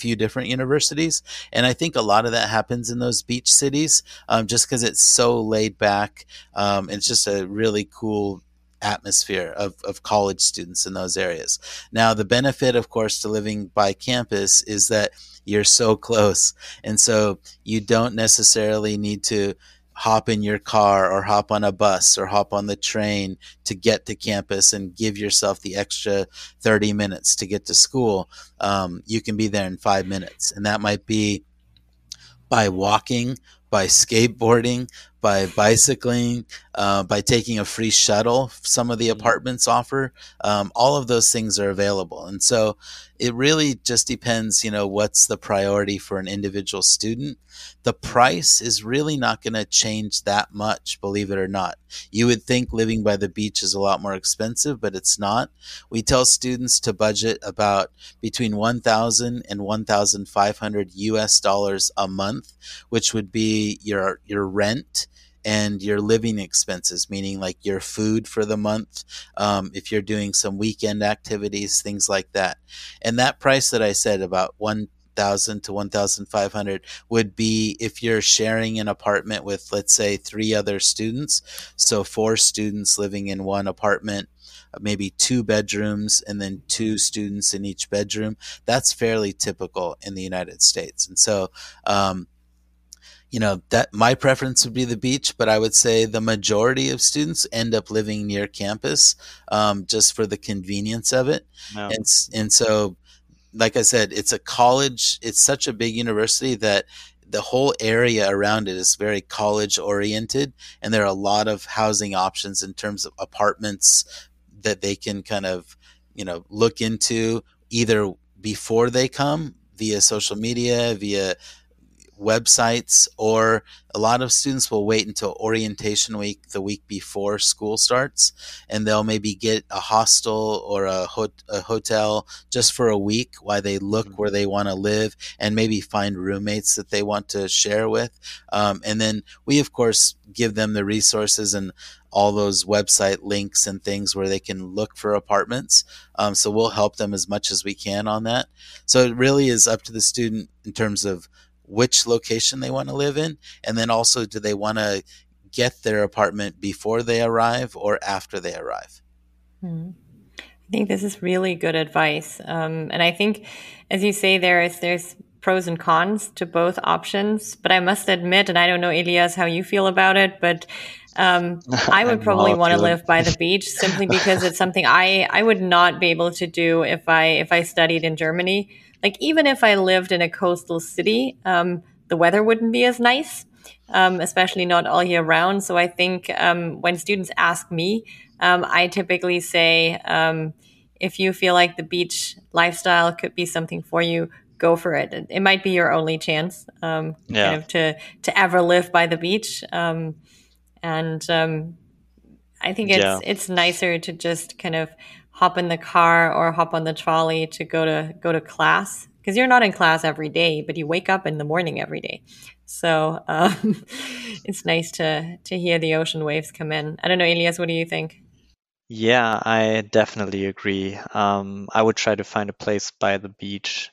few different universities. And I think a lot of that happens in those beach cities um, just because it's so laid back. Um, it's just a really cool atmosphere of, of college students in those areas. Now, the benefit, of course, to living by campus is that you're so close. And so you don't necessarily need to hop in your car or hop on a bus or hop on the train to get to campus and give yourself the extra 30 minutes to get to school. Um, you can be there in five minutes. And that might be by walking, by skateboarding, by bicycling, uh, by taking a free shuttle. Some of the mm-hmm. apartments offer. Um, all of those things are available, and so it really just depends. You know, what's the priority for an individual student? The price is really not going to change that much, believe it or not. You would think living by the beach is a lot more expensive, but it's not. We tell students to budget about between 1,000 and 1,500 US dollars a month, which would be your your rent and your living expenses, meaning like your food for the month, um, if you're doing some weekend activities, things like that. And that price that I said about one thousand to one thousand five hundred would be if you're sharing an apartment with, let's say, three other students. So four students living in one apartment maybe two bedrooms and then two students in each bedroom. That's fairly typical in the United States. And so, um, you know that my preference would be the beach but i would say the majority of students end up living near campus um, just for the convenience of it no. and, and so like i said it's a college it's such a big university that the whole area around it is very college oriented and there are a lot of housing options in terms of apartments that they can kind of you know look into either before they come via social media via websites, or a lot of students will wait until orientation week, the week before school starts, and they'll maybe get a hostel or a, ho- a hotel just for a week while they look mm-hmm. where they want to live and maybe find roommates that they want to share with. Um, and then we, of course, give them the resources and all those website links and things where they can look for apartments. Um, so we'll help them as much as we can on that. So it really is up to the student in terms of which location they want to live in, and then also do they want to get their apartment before they arrive or after they arrive. Hmm. I think this is really good advice, um, and I think, as you say, there is there's pros and cons to both options. But I must admit, and I don't know, Elias, how you feel about it, but um, I would probably want to live by the beach simply because it's something I I would not be able to do if I if I studied in Germany like even if I lived in a coastal city, um, the weather wouldn't be as nice, um, especially not all year round. So I think um, when students ask me, um, I typically say, um, if you feel like the beach lifestyle could be something for you, go for it. It might be your only chance, um, yeah. kind of to to ever live by the beach. and I think it's yeah. it's nicer to just kind of hop in the car or hop on the trolley to go to go to class because you're not in class every day, but you wake up in the morning every day. So um, it's nice to to hear the ocean waves come in. I don't know, Elias, what do you think? Yeah, I definitely agree. Um, I would try to find a place by the beach.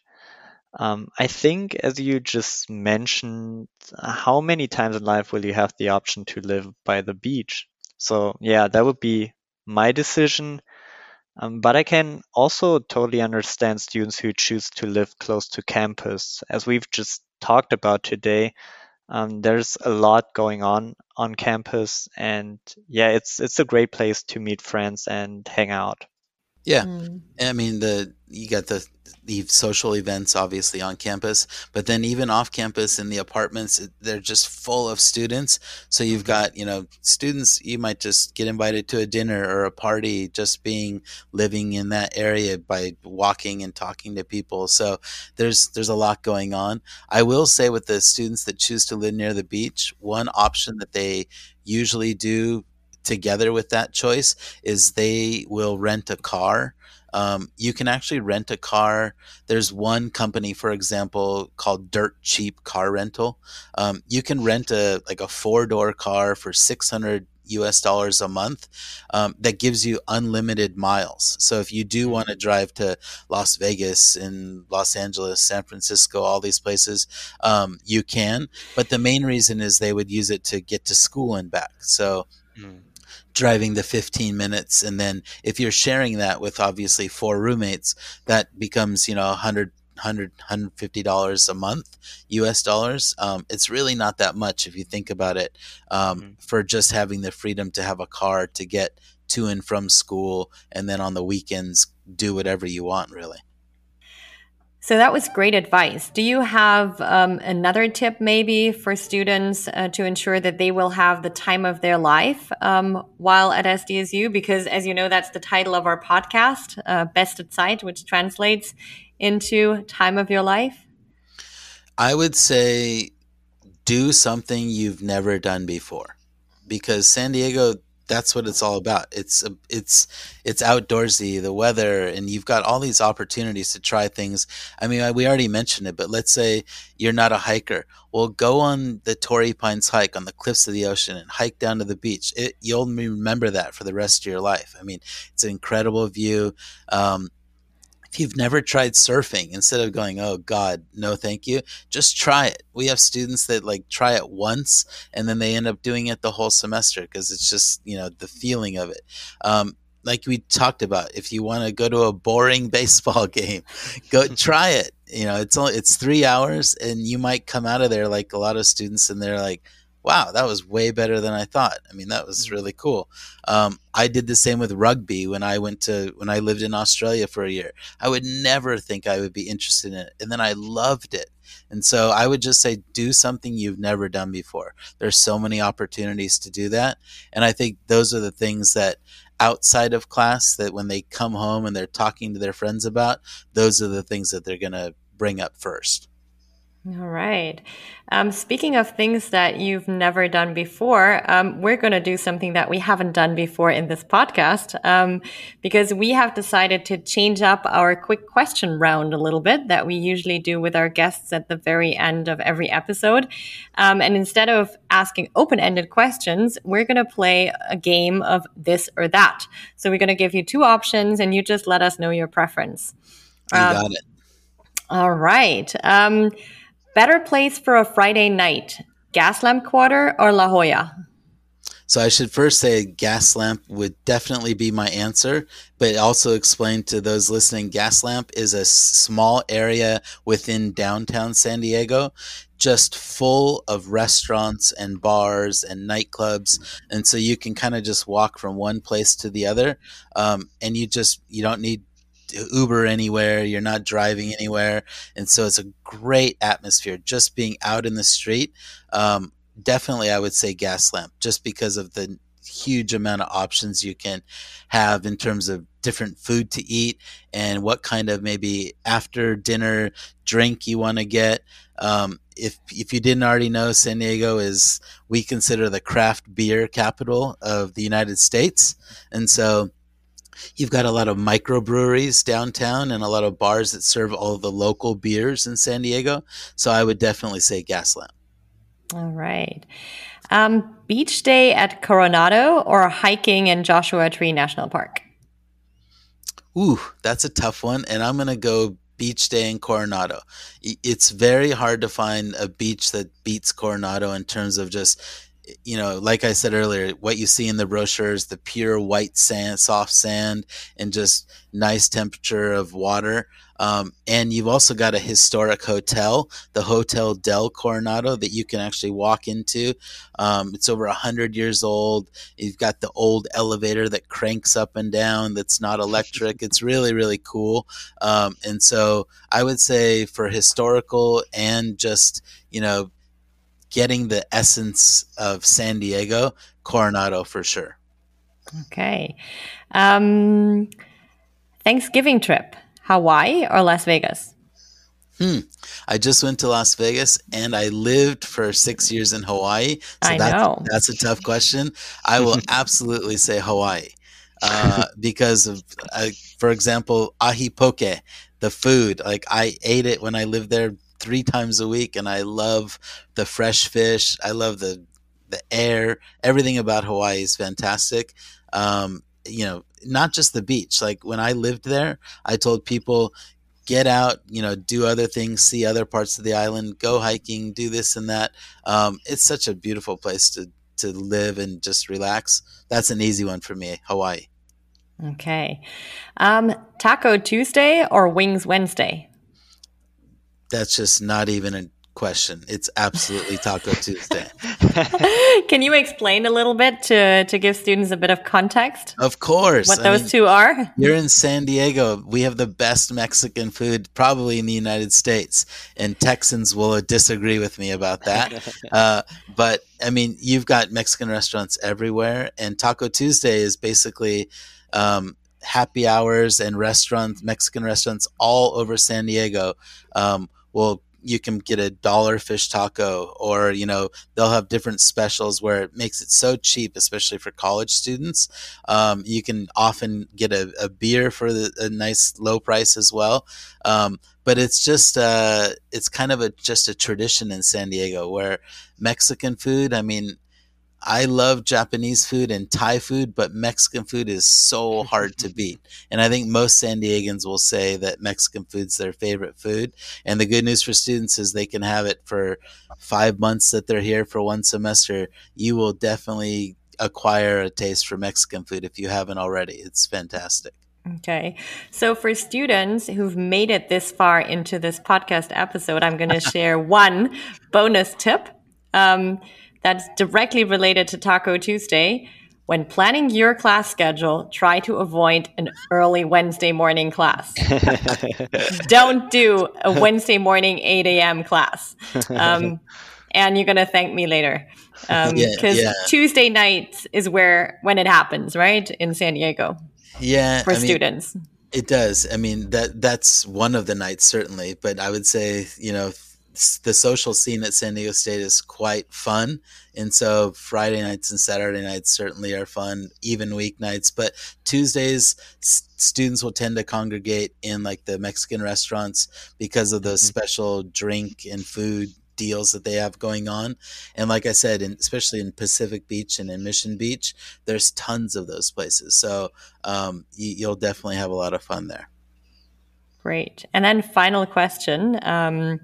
Um, I think, as you just mentioned, how many times in life will you have the option to live by the beach? So, yeah, that would be my decision. Um, but I can also totally understand students who choose to live close to campus. As we've just talked about today, um, there's a lot going on on campus, and yeah, it's it's a great place to meet friends and hang out. Yeah, mm. I mean the you got the the social events obviously on campus, but then even off campus in the apartments, they're just full of students. So you've mm-hmm. got you know students. You might just get invited to a dinner or a party, just being living in that area by walking and talking to people. So there's there's a lot going on. I will say with the students that choose to live near the beach, one option that they usually do together with that choice is they will rent a car. Um, you can actually rent a car. There's one company, for example, called Dirt Cheap Car Rental. Um, you can rent a like a four door car for 600 US dollars a month um, that gives you unlimited miles. So if you do mm-hmm. want to drive to Las Vegas and Los Angeles, San Francisco, all these places, um, you can. But the main reason is they would use it to get to school and back. So mm driving the 15 minutes and then if you're sharing that with obviously four roommates that becomes you know 100 100 150 dollars a month us dollars um, it's really not that much if you think about it um, mm-hmm. for just having the freedom to have a car to get to and from school and then on the weekends do whatever you want really so that was great advice. Do you have um, another tip maybe for students uh, to ensure that they will have the time of their life um, while at SDSU? Because as you know, that's the title of our podcast, uh, Best at Zeit, which translates into time of your life. I would say do something you've never done before because San Diego that's what it's all about. It's it's it's outdoorsy, the weather, and you've got all these opportunities to try things. I mean, we already mentioned it, but let's say you're not a hiker. Well, go on the Torrey Pines hike on the cliffs of the ocean and hike down to the beach. It, you'll remember that for the rest of your life. I mean, it's an incredible view. Um, if you've never tried surfing, instead of going, oh God, no, thank you, just try it. We have students that like try it once and then they end up doing it the whole semester because it's just, you know, the feeling of it. Um, like we talked about, if you want to go to a boring baseball game, go try it. You know, it's only it's three hours, and you might come out of there like a lot of students, and they're like, wow, that was way better than I thought. I mean, that was mm-hmm. really cool. Um, I did the same with rugby when I went to when I lived in Australia for a year. I would never think I would be interested in it, and then I loved it. And so I would just say, do something you've never done before. There's so many opportunities to do that, and I think those are the things that outside of class that when they come home and they're talking to their friends about, those are the things that they're going to bring up first. All right. Um, speaking of things that you've never done before, um, we're going to do something that we haven't done before in this podcast um, because we have decided to change up our quick question round a little bit that we usually do with our guests at the very end of every episode. Um, and instead of asking open ended questions, we're going to play a game of this or that. So we're going to give you two options and you just let us know your preference. You got um, it. All right. Better place for a Friday night, Gaslamp Quarter or La Jolla? So I should first say Gaslamp would definitely be my answer, but also explain to those listening Gaslamp is a small area within downtown San Diego just full of restaurants and bars and nightclubs and so you can kind of just walk from one place to the other um, and you just you don't need Uber anywhere, you're not driving anywhere, and so it's a great atmosphere just being out in the street. Um, definitely, I would say Gaslamp, just because of the huge amount of options you can have in terms of different food to eat and what kind of maybe after dinner drink you want to get. Um, if if you didn't already know, San Diego is we consider the craft beer capital of the United States, and so You've got a lot of microbreweries downtown and a lot of bars that serve all the local beers in San Diego. So I would definitely say Gaslamp. All right. Um, beach day at Coronado or hiking in Joshua Tree National Park? Ooh, that's a tough one. And I'm going to go beach day in Coronado. It's very hard to find a beach that beats Coronado in terms of just you know, like I said earlier, what you see in the brochures, the pure white sand, soft sand, and just nice temperature of water. Um, and you've also got a historic hotel, the Hotel del Coronado, that you can actually walk into. Um, it's over 100 years old. You've got the old elevator that cranks up and down that's not electric. it's really, really cool. Um, and so I would say for historical and just, you know, getting the essence of San Diego, Coronado for sure. Okay. Um, Thanksgiving trip, Hawaii or Las Vegas? Hmm. I just went to Las Vegas and I lived for six years in Hawaii. So I that's, know. That's a tough question. I will absolutely say Hawaii uh, because of, uh, for example, ahi poke, the food. Like I ate it when I lived there three times a week, and I love the fresh fish. I love the the air. Everything about Hawaii is fantastic. Um, you know, not just the beach. Like when I lived there, I told people get out, you know, do other things, see other parts of the island, go hiking, do this and that. Um, it's such a beautiful place to to live and just relax. That's an easy one for me, Hawaii. Okay. Um, Taco Tuesday or Wings Wednesday? That's just not even a question. It's absolutely Taco Tuesday. Can you explain a little bit to to give students a bit of context? Of course. What I those mean, two are? You're in San Diego. We have the best Mexican food probably in the United States, and Texans will disagree with me about that. uh, but I mean, you've got Mexican restaurants everywhere, and Taco Tuesday is basically um, happy hours and restaurants, Mexican restaurants all over San Diego. Um, well, you can get a dollar fish taco or you know they'll have different specials where it makes it so cheap especially for college students. Um, you can often get a, a beer for the, a nice low price as well. Um, but it's just uh, it's kind of a just a tradition in san diego where mexican food i mean I love Japanese food and Thai food, but Mexican food is so hard to beat. And I think most San Diegans will say that Mexican food's their favorite food. And the good news for students is they can have it for five months that they're here for one semester. You will definitely acquire a taste for Mexican food if you haven't already. It's fantastic. Okay. So for students who've made it this far into this podcast episode, I'm going to share one bonus tip. Um, that's directly related to Taco Tuesday. When planning your class schedule, try to avoid an early Wednesday morning class. Don't do a Wednesday morning 8 a.m. class. Um, and you're going to thank me later. Because um, yeah, yeah. Tuesday nights is where, when it happens, right? In San Diego. Yeah. For I students. Mean, it does. I mean, that that's one of the nights, certainly. But I would say, you know, the social scene at San Diego State is quite fun. And so Friday nights and Saturday nights certainly are fun, even weeknights. But Tuesdays, s- students will tend to congregate in like the Mexican restaurants because of the mm-hmm. special drink and food deals that they have going on. And like I said, in, especially in Pacific Beach and in Mission Beach, there's tons of those places. So um, you, you'll definitely have a lot of fun there. Great. And then final question. Um,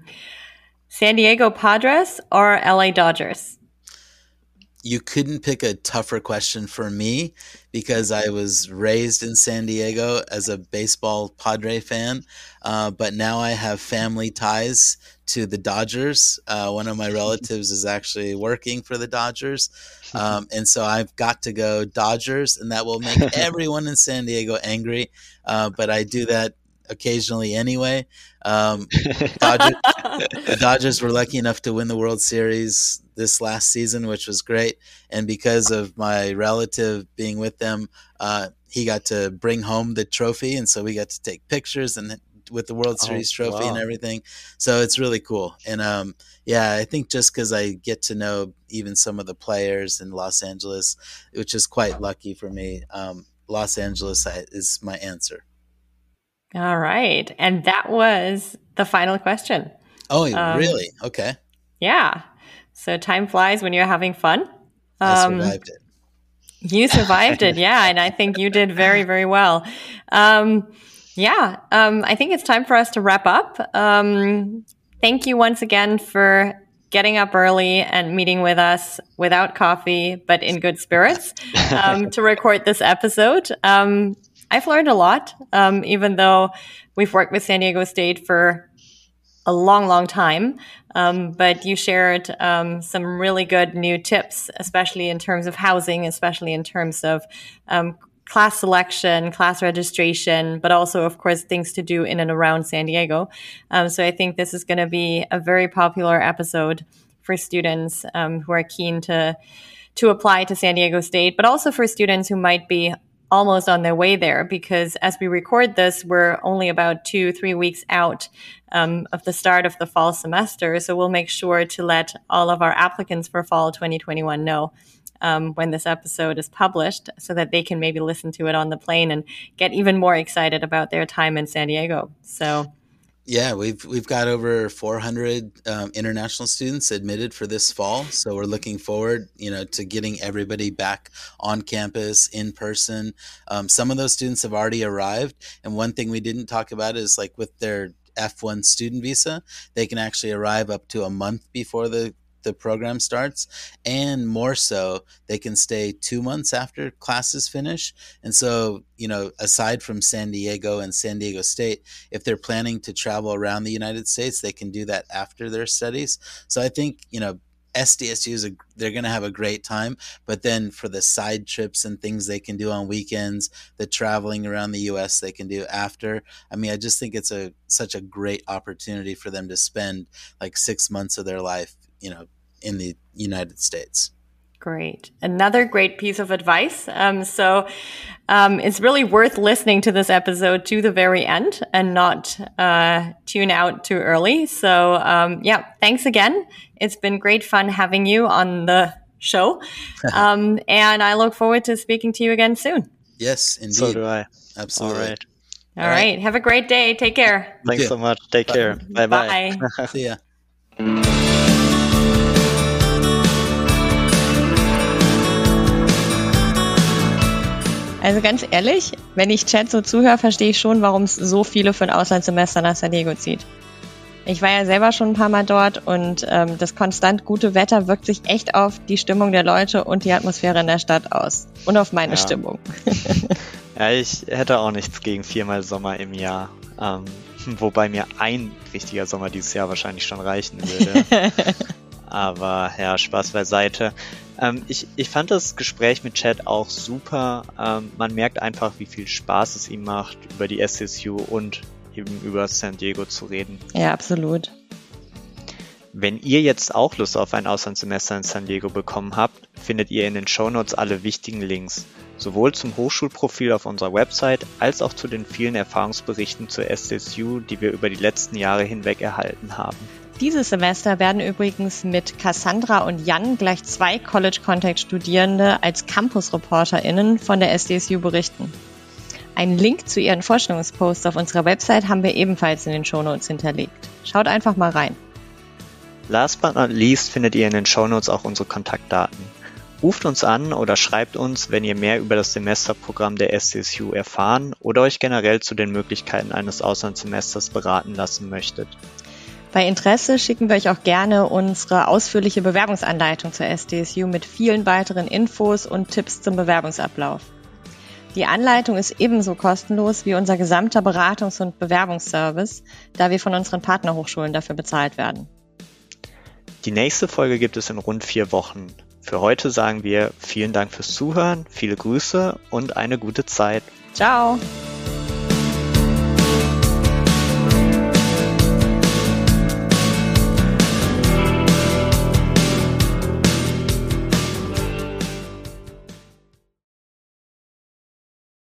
San Diego Padres or LA Dodgers? You couldn't pick a tougher question for me because I was raised in San Diego as a baseball Padre fan, uh, but now I have family ties to the Dodgers. Uh, one of my relatives is actually working for the Dodgers. Um, and so I've got to go Dodgers, and that will make everyone in San Diego angry. Uh, but I do that occasionally anyway. Um, Dodgers, the Dodgers were lucky enough to win the World Series this last season, which was great. And because of my relative being with them, uh, he got to bring home the trophy, and so we got to take pictures and with the World oh, Series oh, trophy wow. and everything. So it's really cool. And um, yeah, I think just because I get to know even some of the players in Los Angeles, which is quite lucky for me. Um, Los Angeles is my answer. All right. And that was the final question. Oh, um, really? Okay. Yeah. So time flies when you're having fun. Um, I survived it. You survived it. Yeah. And I think you did very, very well. Um, yeah. Um, I think it's time for us to wrap up. Um, thank you once again for getting up early and meeting with us without coffee, but in good spirits um, to record this episode. Um, I've learned a lot, um, even though we've worked with San Diego State for a long, long time. Um, but you shared um, some really good new tips, especially in terms of housing, especially in terms of um, class selection, class registration, but also, of course, things to do in and around San Diego. Um, so I think this is going to be a very popular episode for students um, who are keen to to apply to San Diego State, but also for students who might be almost on their way there because as we record this, we're only about two, three weeks out um, of the start of the fall semester. So we'll make sure to let all of our applicants for fall 2021 know um, when this episode is published so that they can maybe listen to it on the plane and get even more excited about their time in San Diego. So yeah, we've we've got over 400 um, international students admitted for this fall, so we're looking forward, you know, to getting everybody back on campus in person. Um, some of those students have already arrived, and one thing we didn't talk about is like with their F1 student visa, they can actually arrive up to a month before the the program starts and more so they can stay two months after classes finish and so you know aside from san diego and san diego state if they're planning to travel around the united states they can do that after their studies so i think you know SDSU is a, they're going to have a great time, but then for the side trips and things they can do on weekends, the traveling around the U.S. they can do after. I mean, I just think it's a such a great opportunity for them to spend like six months of their life, you know, in the United States. Great. Another great piece of advice. Um, so um, it's really worth listening to this episode to the very end and not uh, tune out too early. So, um, yeah, thanks again. It's been great fun having you on the show. Um, and I look forward to speaking to you again soon. Yes, indeed. So do I. Absolutely. All right. All, All right. right. Have a great day. Take care. Thanks yeah. so much. Take Bye. care. Bye-bye. Bye. See ya. Also ganz ehrlich, wenn ich Chat so zuhöre, verstehe ich schon, warum es so viele für ein Auslandssemester nach San Diego zieht. Ich war ja selber schon ein paar Mal dort und ähm, das konstant gute Wetter wirkt sich echt auf die Stimmung der Leute und die Atmosphäre in der Stadt aus. Und auf meine ja. Stimmung. ja, ich hätte auch nichts gegen viermal Sommer im Jahr. Ähm, wobei mir ein richtiger Sommer dieses Jahr wahrscheinlich schon reichen würde. Aber ja, Spaß beiseite. Ähm, ich, ich fand das Gespräch mit Chad auch super. Ähm, man merkt einfach, wie viel Spaß es ihm macht, über die SSU und eben über San Diego zu reden. Ja, absolut. Wenn ihr jetzt auch Lust auf ein Auslandssemester in San Diego bekommen habt, findet ihr in den Shownotes alle wichtigen Links, sowohl zum Hochschulprofil auf unserer Website als auch zu den vielen Erfahrungsberichten zur SSU, die wir über die letzten Jahre hinweg erhalten haben. Dieses Semester werden übrigens mit Cassandra und Jan gleich zwei College Contact Studierende als Campus-ReporterInnen von der SDSU berichten. Einen Link zu ihren Vorstellungsposts auf unserer Website haben wir ebenfalls in den Shownotes hinterlegt. Schaut einfach mal rein. Last but not least findet ihr in den Shownotes auch unsere Kontaktdaten. Ruft uns an oder schreibt uns, wenn ihr mehr über das Semesterprogramm der SDSU erfahren oder euch generell zu den Möglichkeiten eines Auslandssemesters beraten lassen möchtet. Bei Interesse schicken wir euch auch gerne unsere ausführliche Bewerbungsanleitung zur SDSU mit vielen weiteren Infos und Tipps zum Bewerbungsablauf. Die Anleitung ist ebenso kostenlos wie unser gesamter Beratungs- und Bewerbungsservice, da wir von unseren Partnerhochschulen dafür bezahlt werden. Die nächste Folge gibt es in rund vier Wochen. Für heute sagen wir vielen Dank fürs Zuhören, viele Grüße und eine gute Zeit. Ciao!